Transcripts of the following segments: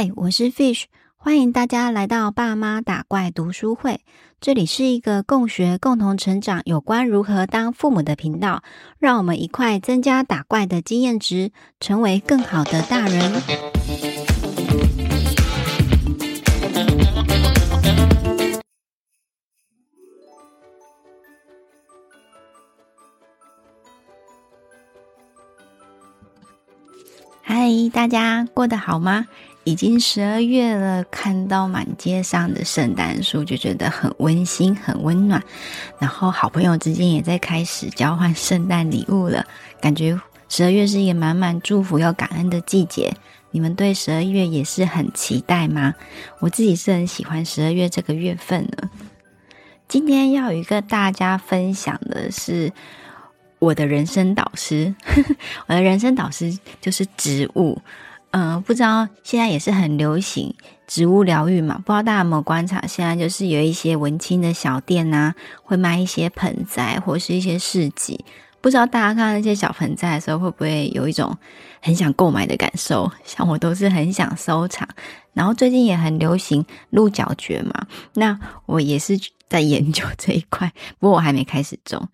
嗨，我是 Fish，欢迎大家来到爸妈打怪读书会。这里是一个共学、共同成长有关如何当父母的频道，让我们一块增加打怪的经验值，成为更好的大人。嗨，大家过得好吗？已经十二月了，看到满街上的圣诞树，就觉得很温馨、很温暖。然后好朋友之间也在开始交换圣诞礼物了，感觉十二月是一个满满祝福又感恩的季节。你们对十二月也是很期待吗？我自己是很喜欢十二月这个月份的。今天要与跟大家分享的是我的人生导师，我的人生导师就是植物。嗯、不知道现在也是很流行植物疗愈嘛？不知道大家有没有观察，现在就是有一些文青的小店啊，会卖一些盆栽或是一些市集。不知道大家看到那些小盆栽的时候，会不会有一种很想购买的感受？像我都是很想收藏。然后最近也很流行鹿角蕨嘛，那我也是在研究这一块，不过我还没开始种。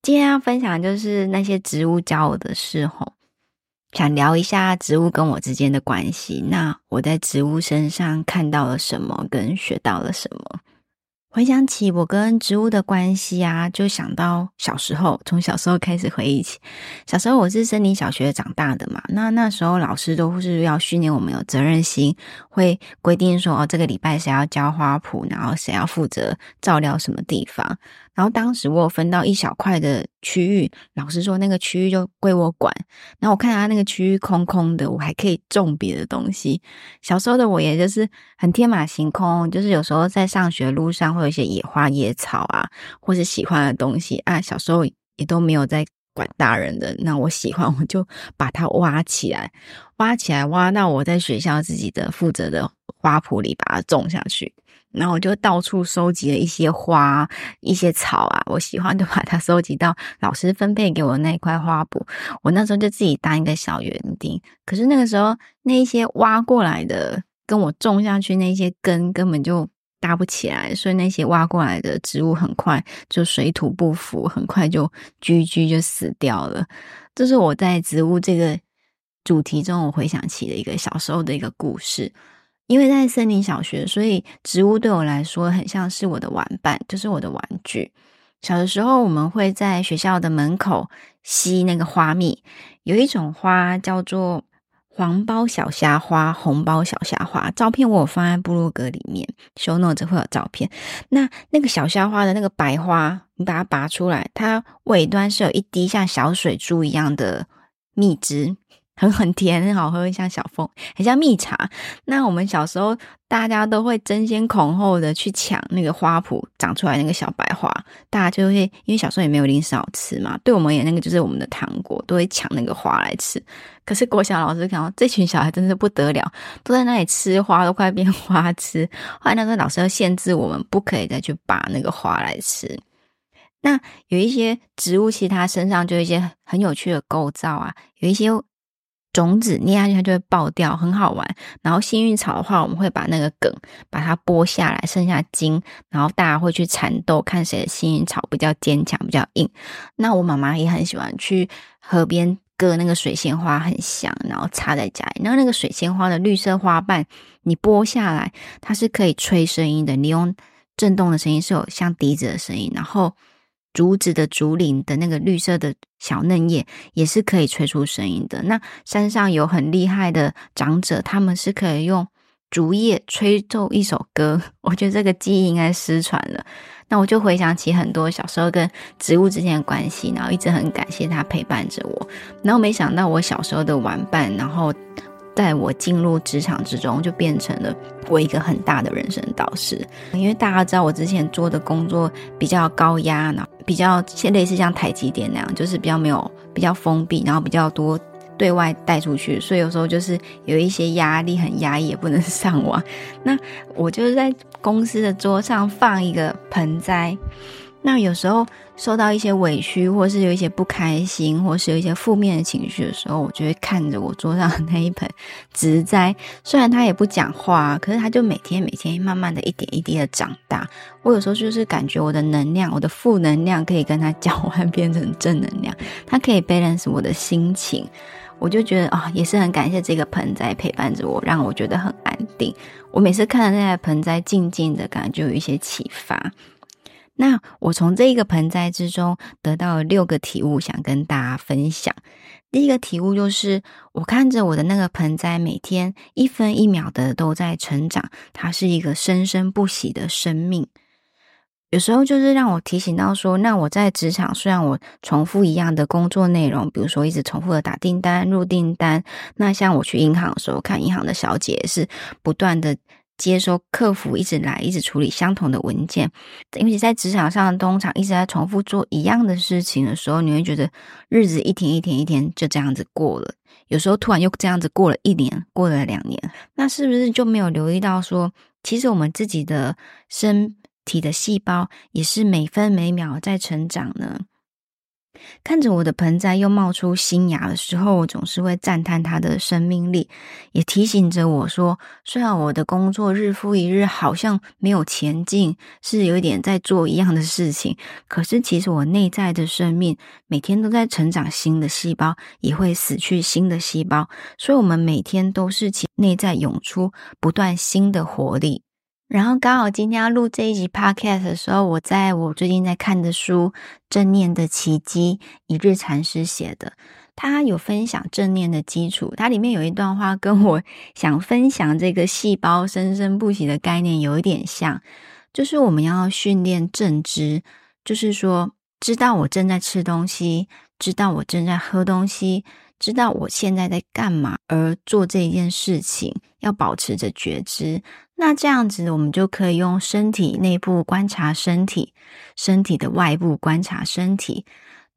今天要分享就是那些植物教我的事吼。想聊一下植物跟我之间的关系。那我在植物身上看到了什么，跟学到了什么？回想起我跟植物的关系啊，就想到小时候，从小时候开始回忆起。小时候我是森林小学长大的嘛，那那时候老师都是要训练我们有责任心，会规定说哦，这个礼拜谁要浇花圃，然后谁要负责照料什么地方。然后当时我有分到一小块的区域，老师说那个区域就归我管。然后我看他那个区域空空的，我还可以种别的东西。小时候的我也就是很天马行空，就是有时候在上学路上会一些野花野草啊，或是喜欢的东西啊。小时候也都没有在管大人的，那我喜欢 我就把它挖起来，挖起来挖到我在学校自己的负责的花圃里，把它种下去。然后我就到处收集了一些花、一些草啊，我喜欢就把它收集到老师分配给我那块花圃。我那时候就自己当一个小园丁。可是那个时候，那一些挖过来的跟我种下去那些根根本就搭不起来，所以那些挖过来的植物很快就水土不服，很快就居居就死掉了。这是我在植物这个主题中，我回想起的一个小时候的一个故事。因为在森林小学，所以植物对我来说很像是我的玩伴，就是我的玩具。小的时候，我们会在学校的门口吸那个花蜜，有一种花叫做黄包小虾花、红包小虾花，照片我有放在部落格里面，show notes 会有照片。那那个小虾花的那个白花，你把它拔出来，它尾端是有一滴像小水珠一样的蜜汁。很很甜，很好喝，像小蜂，很像蜜茶。那我们小时候，大家都会争先恐后的去抢那个花圃长出来那个小白花，大家就会因为小时候也没有零食好吃嘛，对我们也那个就是我们的糖果，都会抢那个花来吃。可是国小老师看到这群小孩真是不得了，都在那里吃花，都快变花痴。后来那个老师要限制我们，不可以再去拔那个花来吃。那有一些植物，其实它身上就有一些很有趣的构造啊，有一些。种子捏下去它就会爆掉，很好玩。然后幸运草的话，我们会把那个梗把它剥下来，剩下茎，然后大家会去缠斗，看谁的幸运草比较坚强、比较硬。那我妈妈也很喜欢去河边割那个水仙花，很香，然后插在家里。然后那个水仙花的绿色花瓣，你剥下来，它是可以吹声音的，你用震动的声音是有像笛子的声音，然后。竹子的竹林的那个绿色的小嫩叶也是可以吹出声音的。那山上有很厉害的长者，他们是可以用竹叶吹奏一首歌。我觉得这个记忆应该失传了。那我就回想起很多小时候跟植物之间的关系，然后一直很感谢它陪伴着我。然后没想到我小时候的玩伴，然后。在我进入职场之中，就变成了我一个很大的人生导师。因为大家知道，我之前做的工作比较高压，然后比较类似像台积电那样，就是比较没有比较封闭，然后比较多对外带出去，所以有时候就是有一些压力，很压抑，也不能 上网。那我就是在公司的桌上放一个盆栽，那有时候受到一些委屈，或是有一些不开心，或是有一些负面的情绪的时候，我就会看着我桌上的那一盆植栽。虽然它也不讲话，可是它就每天每天慢慢的一点一滴的长大。我有时候就是感觉我的能量，我的负能量可以跟它交换，变成正能量。它可以 balance 我的心情，我就觉得啊、也是很感谢这个盆栽陪伴着我，让我觉得很安定。我每次看着那个盆栽静静的，感觉就有一些启发。那我从这一个盆栽之中得到了六个体悟，想跟大家分享。第一个体悟就是，我看着我的那个盆栽，每天一分一秒的都在成长，它是一个生生不息的生命。有时候就是让我提醒到说，那我在职场，虽然我重复一样的工作内容，比如说一直重复的打订单、入订单，那像我去银行的时候，看银行的小姐是不断的。接收客服一直来，一直处理相同的文件，因为在职场上通常一直在重复做一样的事情的时候，你会觉得日子一天一天一天就这样子过了。有时候突然又这样子过了一年，过了两年，那是不是就没有留意到说，其实我们自己的身体的细胞也是每分每秒在成长呢？看着我的盆栽又冒出新芽的时候，我总是会赞叹它的生命力，也提醒着我说：虽然我的工作日复一日好像没有前进，是有一点在做一样的事情，可是其实我内在的生命每天都在成长，新的细胞也会死去，新的细胞，所以我们每天都是其内在涌出不断新的活力。然后刚好今天要录这一集 podcast 的时候，我在我最近在看的书《正念的奇迹》，一日禅师写的，他有分享正念的基础。它里面有一段话跟我想分享这个细胞生生不息的概念有一点像，就是我们要训练正知，就是说知道我正在吃东西，知道我正在喝东西，知道我现在在干嘛，而做这一件事情，要保持着觉知。那这样子，我们就可以用身体内部观察身体，身体的外部观察身体，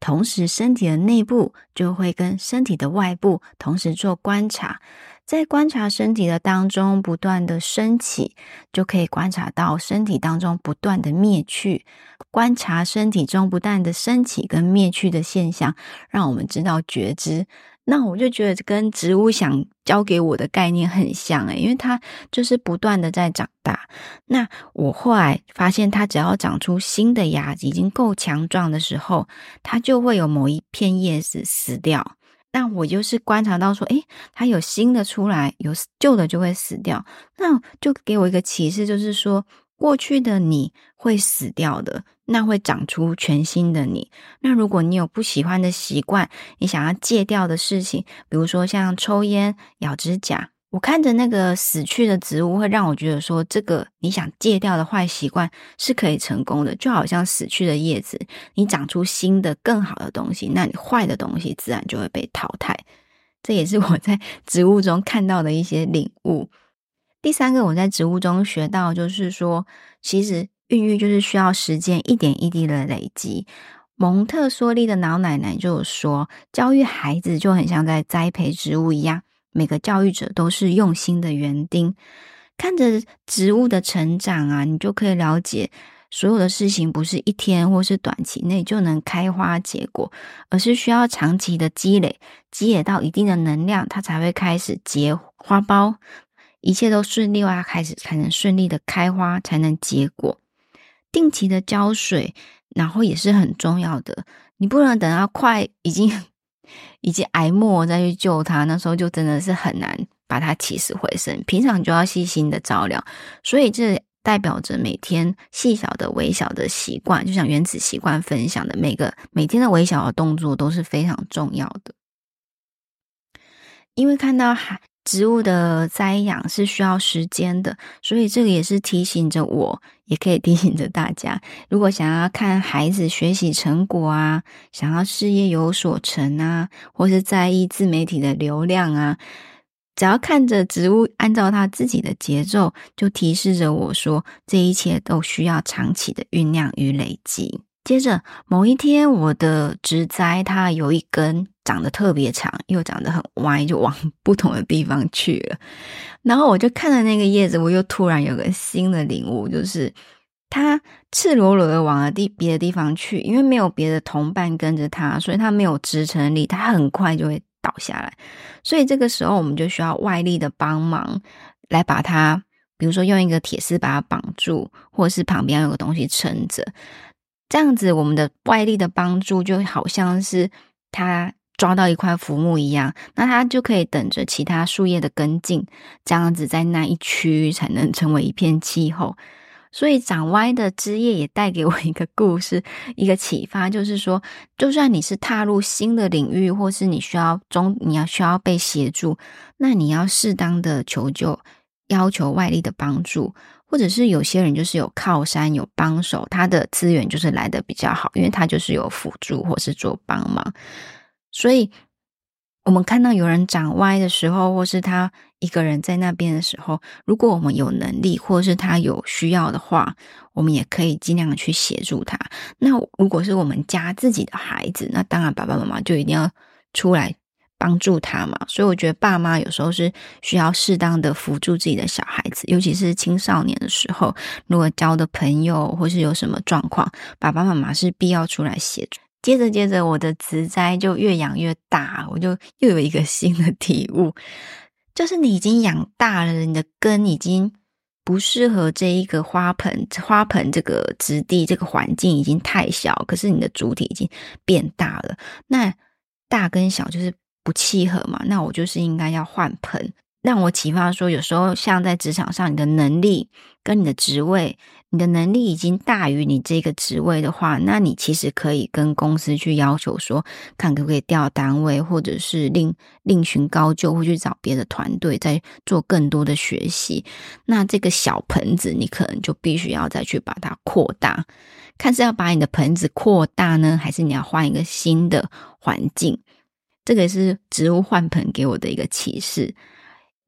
同时身体的内部就会跟身体的外部同时做观察。在观察身体的当中，不断的升起，就可以观察到身体当中不断的灭去。观察身体中不断的升起跟灭去的现象，让我们知道觉知。那我就觉得跟植物想教给我的概念很像诶，因为它就是不断的在长大。那我后来发现，它只要长出新的芽，已经够强壮的时候，它就会有某一片叶子死掉。那我就是观察到说，诶，它有新的出来，有旧的就会死掉。那就给我一个启示，就是说。过去的你会死掉的，那会长出全新的你。那如果你有不喜欢的习惯，你想要戒掉的事情，比如说像抽烟、咬指甲，我看着那个死去的植物，会让我觉得说，这个你想戒掉的坏习惯是可以成功的。就好像死去的叶子，你长出新的、更好的东西，那你坏的东西自然就会被淘汰。这也是我在植物中看到的一些领悟。第三个，我在植物中学到，就是说，其实孕育就是需要时间，一点一滴的累积。蒙特梭利的老奶奶就说，教育孩子就很像在栽培植物一样，每个教育者都是用心的园丁。看着植物的成长啊，你就可以了解，所有的事情不是一天或是短期内就能开花结果，而是需要长期的积累，积累到一定的能量，它才会开始结花苞。一切都顺利，啊开始才能顺利的开花，才能结果。定期的浇水，然后也是很重要的。你不能等到快已经以及挨没再去救他，那时候就真的是很难把他起死回生。平常就要细心的照料，所以这代表着每天细小的微小的习惯，就像原子习惯分享的，每个每天的微小的动作都是非常重要的。因为看到海。植物的栽养是需要时间的，所以这个也是提醒着我，也可以提醒着大家。如果想要看孩子学习成果啊，想要事业有所成啊，或是在意自媒体的流量啊，只要看着植物按照它自己的节奏，就提示着我说，这一切都需要长期的酝酿与累积。接着某一天，我的植栽它有一根长得特别长，又长得很歪，就往不同的地方去了。然后我就看了那个叶子，我又突然有个新的领悟，就是它赤裸裸的往了地别的地方去，因为没有别的同伴跟着它，所以它没有支撑力，它很快就会倒下来。所以这个时候，我们就需要外力的帮忙来把它，比如说用一个铁丝把它绑住，或者是旁边有个东西撑着。这样子，我们的外力的帮助就好像是他抓到一块浮木一样，那他就可以等着其他树叶的跟进，这样子在那一区才能成为一片气候。所以长歪的枝叶也带给我一个故事，一个启发，就是说，就算你是踏入新的领域，或是你需要中，你要需要被协助，那你要适当的求救，要求外力的帮助。或者是有些人就是有靠山有帮手，他的资源就是来的比较好，因为他就是有辅助或是做帮忙。所以，我们看到有人长歪的时候，或是他一个人在那边的时候，如果我们有能力，或是他有需要的话，我们也可以尽量去协助他。那如果是我们家自己的孩子，那当然爸爸妈妈就一定要出来。帮助他嘛，所以我觉得爸妈有时候是需要适当的辅助自己的小孩子，尤其是青少年的时候，如果交的朋友或是有什么状况，爸爸妈妈是必要出来协助。接着接着，我的植栽就越养越大，我就又有一个新的体悟，就是你已经养大了，你的根已经不适合这一个花盆，花盆这个质地这个环境已经太小，可是你的主体已经变大了，那大跟小就是。不契合嘛？那我就是应该要换盆。让我启发说，有时候像在职场上，你的能力跟你的职位，你的能力已经大于你这个职位的话，那你其实可以跟公司去要求说，看可不可以调单位，或者是另另寻高就，或去找别的团队再做更多的学习。那这个小盆子，你可能就必须要再去把它扩大，看是要把你的盆子扩大呢，还是你要换一个新的环境。这个是植物换盆给我的一个启示，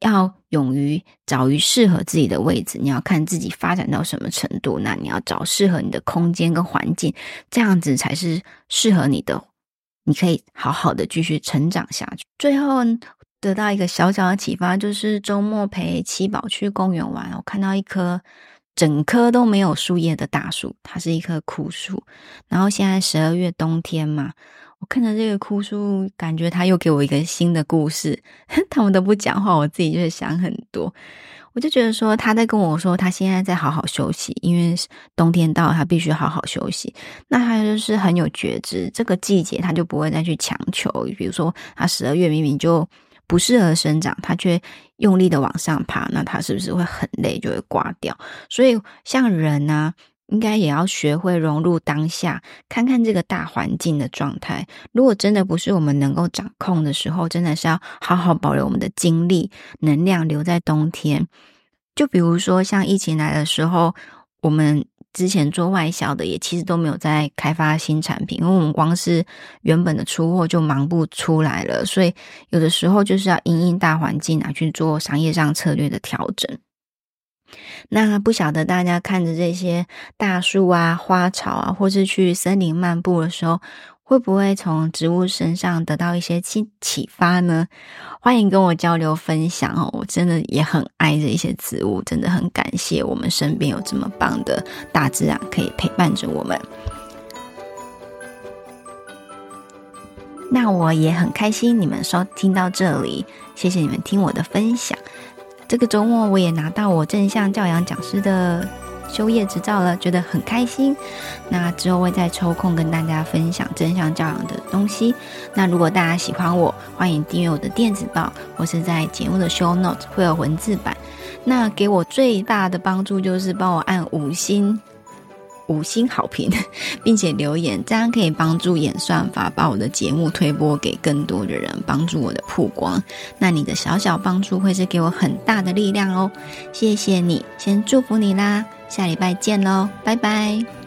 要勇于找于适合自己的位置。你要看自己发展到什么程度，那你要找适合你的空间跟环境，这样子才是适合你的。你可以好好的继续成长下去。最后得到一个小小的启发，就是周末陪七宝去公园玩，我看到一棵整棵都没有树叶的大树，它是一棵枯树。然后现在十二月冬天嘛。我看着这个枯树，感觉他又给我一个新的故事。他们都不讲话，我自己就会想很多。我就觉得说，他在跟我说，他现在在好好休息，因为冬天到了，他必须好好休息。那他就是很有觉知，这个季节他就不会再去强求。比如说，他十二月明明就不适合生长，他却用力的往上爬，那他是不是会很累，就会挂掉？所以，像人呢、啊。应该也要学会融入当下，看看这个大环境的状态。如果真的不是我们能够掌控的时候，真的是要好好保留我们的精力、能量留在冬天。就比如说像疫情来的时候，我们之前做外销的也其实都没有在开发新产品，因为我们光是原本的出货就忙不出来了。所以有的时候就是要因应大环境啊，去做商业上策略的调整。那不晓得大家看着这些大树啊、花草啊，或是去森林漫步的时候，会不会从植物身上得到一些启启发呢？欢迎跟我交流分享哦！我真的也很爱这些植物，真的很感谢我们身边有这么棒的大自然可以陪伴着我们。那我也很开心你们收听到这里，谢谢你们听我的分享。这个周末我也拿到我正向教养讲师的修业执照了，觉得很开心。那之后会再抽空跟大家分享正向教养的东西。那如果大家喜欢我，欢迎订阅我的电子报，或是在节目的 show notes 会有文字版。那给我最大的帮助就是帮我按五星。五星好评，并且留言，这样可以帮助演算法把我的节目推播给更多的人，帮助我的曝光。那你的小小帮助会是给我很大的力量哦，谢谢你，先祝福你啦，下礼拜见喽，拜拜。